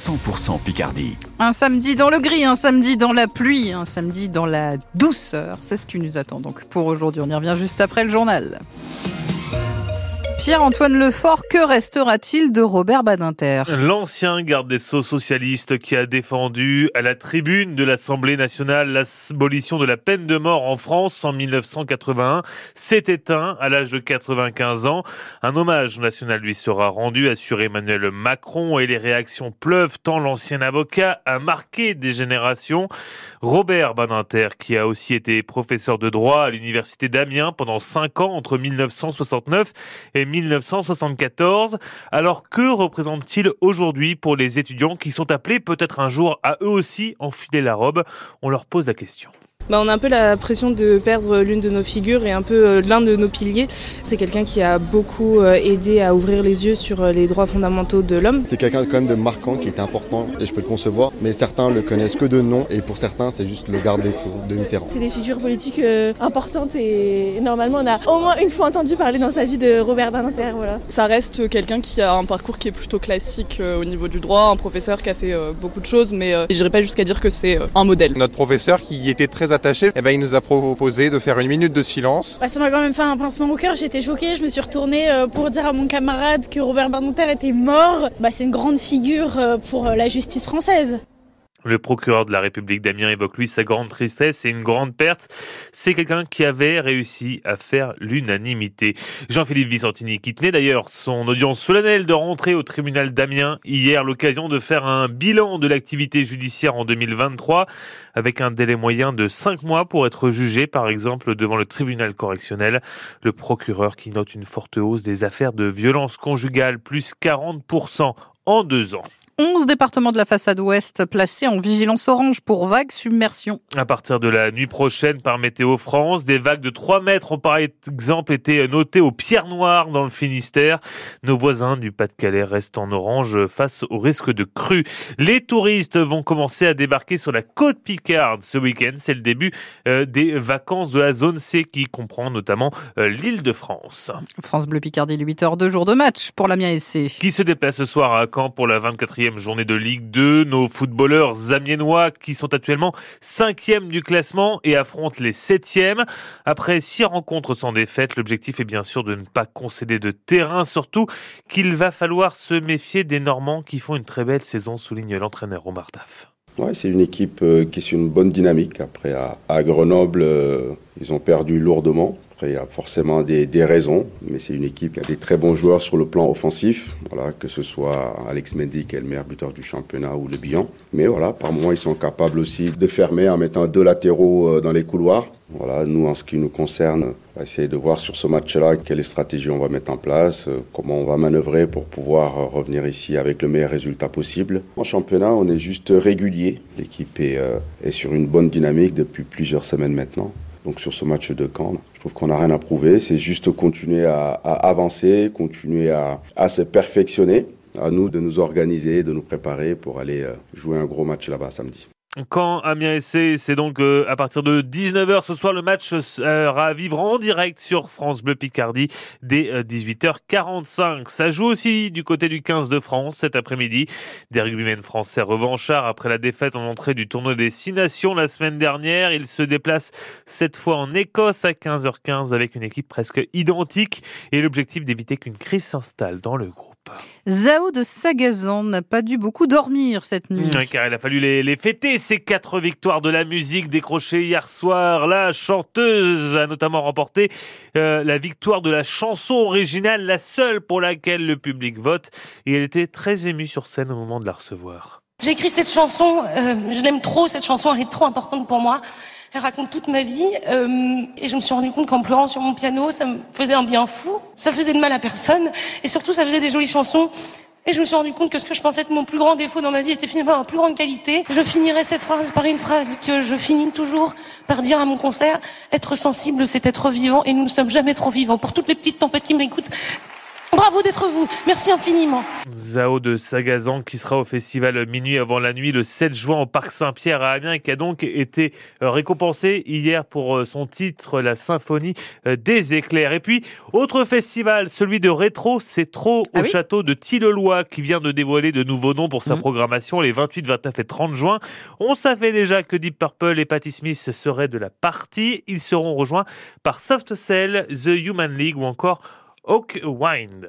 100% Picardie. Un samedi dans le gris, un samedi dans la pluie, un samedi dans la douceur. C'est ce qui nous attend donc pour aujourd'hui. On y revient juste après le journal. Pierre-Antoine Lefort, que restera-t-il de Robert Badinter? L'ancien garde des Sceaux socialiste qui a défendu à la tribune de l'Assemblée nationale l'abolition de la peine de mort en France en 1981 s'est éteint à l'âge de 95 ans. Un hommage national lui sera rendu, assure Emmanuel Macron, et les réactions pleuvent tant l'ancien avocat a marqué des générations. Robert Badinter, qui a aussi été professeur de droit à l'université d'Amiens pendant 5 ans entre 1969 et 1974. Alors que représente-t-il aujourd'hui pour les étudiants qui sont appelés peut-être un jour à eux aussi enfiler la robe? On leur pose la question. Bah, on a un peu la pression de perdre l'une de nos figures et un peu euh, l'un de nos piliers. C'est quelqu'un qui a beaucoup euh, aidé à ouvrir les yeux sur euh, les droits fondamentaux de l'homme. C'est quelqu'un quand même de marquant qui est important et je peux le concevoir, mais certains le connaissent que de nom et pour certains c'est juste le garde des Sceaux de Mitterrand. C'est des figures politiques importantes et normalement on a au moins une fois entendu parler dans sa vie de Robert Badinter. Voilà. Ça reste quelqu'un qui a un parcours qui est plutôt classique au niveau du droit, un professeur qui a fait beaucoup de choses, mais je n'irai pas jusqu'à dire que c'est un modèle. Notre professeur qui était très attaché, eh ben, il nous a proposé de faire une minute de silence. Bah, ça m'a quand même fait un pincement au cœur, j'étais choquée, je me suis retournée euh, pour dire à mon camarade que Robert Badinter était mort. Bah, c'est une grande figure euh, pour euh, la justice française. Le procureur de la République d'Amiens évoque lui sa grande tristesse et une grande perte. C'est quelqu'un qui avait réussi à faire l'unanimité. Jean-Philippe Vicentini, qui tenait d'ailleurs son audience solennelle de rentrée au tribunal d'Amiens hier, l'occasion de faire un bilan de l'activité judiciaire en 2023, avec un délai moyen de 5 mois pour être jugé, par exemple, devant le tribunal correctionnel. Le procureur qui note une forte hausse des affaires de violence conjugale, plus 40% en deux ans. 11 départements de la façade ouest placés en vigilance orange pour vagues submersion. À partir de la nuit prochaine par Météo France, des vagues de 3 mètres ont par exemple été notées aux Pierres Noires dans le Finistère. Nos voisins du Pas-de-Calais restent en orange face au risque de crue. Les touristes vont commencer à débarquer sur la côte Picarde ce week-end. C'est le début euh, des vacances de la zone C qui comprend notamment euh, l'île de France. France Bleu Picardie, 8 heures, de jour de match pour l'Amiens SC. Qui se déplace ce soir à Caen pour la 24e journée de Ligue 2. Nos footballeurs amiénois qui sont actuellement cinquièmes du classement et affrontent les septièmes. Après six rencontres sans défaite, l'objectif est bien sûr de ne pas concéder de terrain, surtout qu'il va falloir se méfier des Normands qui font une très belle saison, souligne l'entraîneur Omar Daf. Ouais, c'est une équipe euh, qui est une bonne dynamique. Après, à, Grenoble, euh, ils ont perdu lourdement il y a forcément des, raisons, mais c'est une équipe qui a des très bons joueurs sur le plan offensif, voilà, que ce soit Alex Mendy, qui est le meilleur buteur du championnat, ou Le Bihan. Mais voilà, par moments, ils sont capables aussi de fermer en mettant deux latéraux euh, dans les couloirs. Voilà, nous, en ce qui nous concerne, on va essayer de voir sur ce match-là quelles stratégies on va mettre en place, euh, comment on va manœuvrer pour pouvoir euh, revenir ici avec le meilleur résultat possible. En championnat, on est juste régulier. L'équipe est, est sur une bonne dynamique depuis plusieurs semaines maintenant. Donc sur ce match de Caen, je trouve qu'on n'a rien à prouver. C'est juste continuer à, avancer, continuer à, à, se perfectionner. À nous de nous organiser, de nous préparer pour aller euh, jouer un gros match là-bas samedi. Quand Amiens SC, c'est donc euh, à partir de 19h ce soir, le match sera à vivre en direct sur France Bleu Picardie dès 18h45. Euh, Ça joue aussi du côté du 15 de France cet après-midi. Des rugbymen français revanchards après la défaite en entrée du tournoi des Six Nations la semaine dernière. Ils se déplacent cette fois en Écosse à 15h15 avec une équipe presque identique et l'objectif d'éviter qu'une crise s'installe dans le groupe. Zao de Sagazan n'a pas dû beaucoup dormir cette nuit. car il a fallu les, fêter, ces quatre victoires de la musique décrochées hier soir. La chanteuse a notamment remporté euh, la victoire de la chanson originale, la seule pour laquelle le public vote. Et elle était très émue sur scène au moment de la recevoir. J'ai écrit cette chanson, euh, je l'aime trop, cette chanson elle est trop importante pour moi. Elle raconte toute ma vie euh, et je me suis rendu compte qu'en pleurant sur mon piano, ça me faisait un bien fou, ça faisait de mal à personne et surtout ça faisait des jolies chansons. Et je me suis rendu compte que ce que je pensais être mon plus grand défaut dans ma vie était finalement ma plus grande qualité. Je finirai cette phrase par une phrase que je finis toujours par dire à mon concert. Être sensible, c'est être vivant et nous ne sommes jamais trop vivants. Pour toutes les petites tempêtes qui m'écoutent, à vous d'être vous. Merci infiniment. Zao de Sagazan qui sera au festival Minuit avant la nuit le 7 juin au Parc Saint-Pierre à Amiens et qui a donc été euh, récompensé hier pour euh, son titre La Symphonie euh, des éclairs. Et puis, autre festival, celui de Rétro, c'est trop Ah au oui château de Tilleloy qui vient de dévoiler de nouveaux noms pour sa Mhm. programmation les 28, 29 et 30 juin. On savait déjà que Deep Purple et Patti Smith seraient de la partie. Ils seront rejoints par Soft Cell, The Human League ou encore Oak Wind.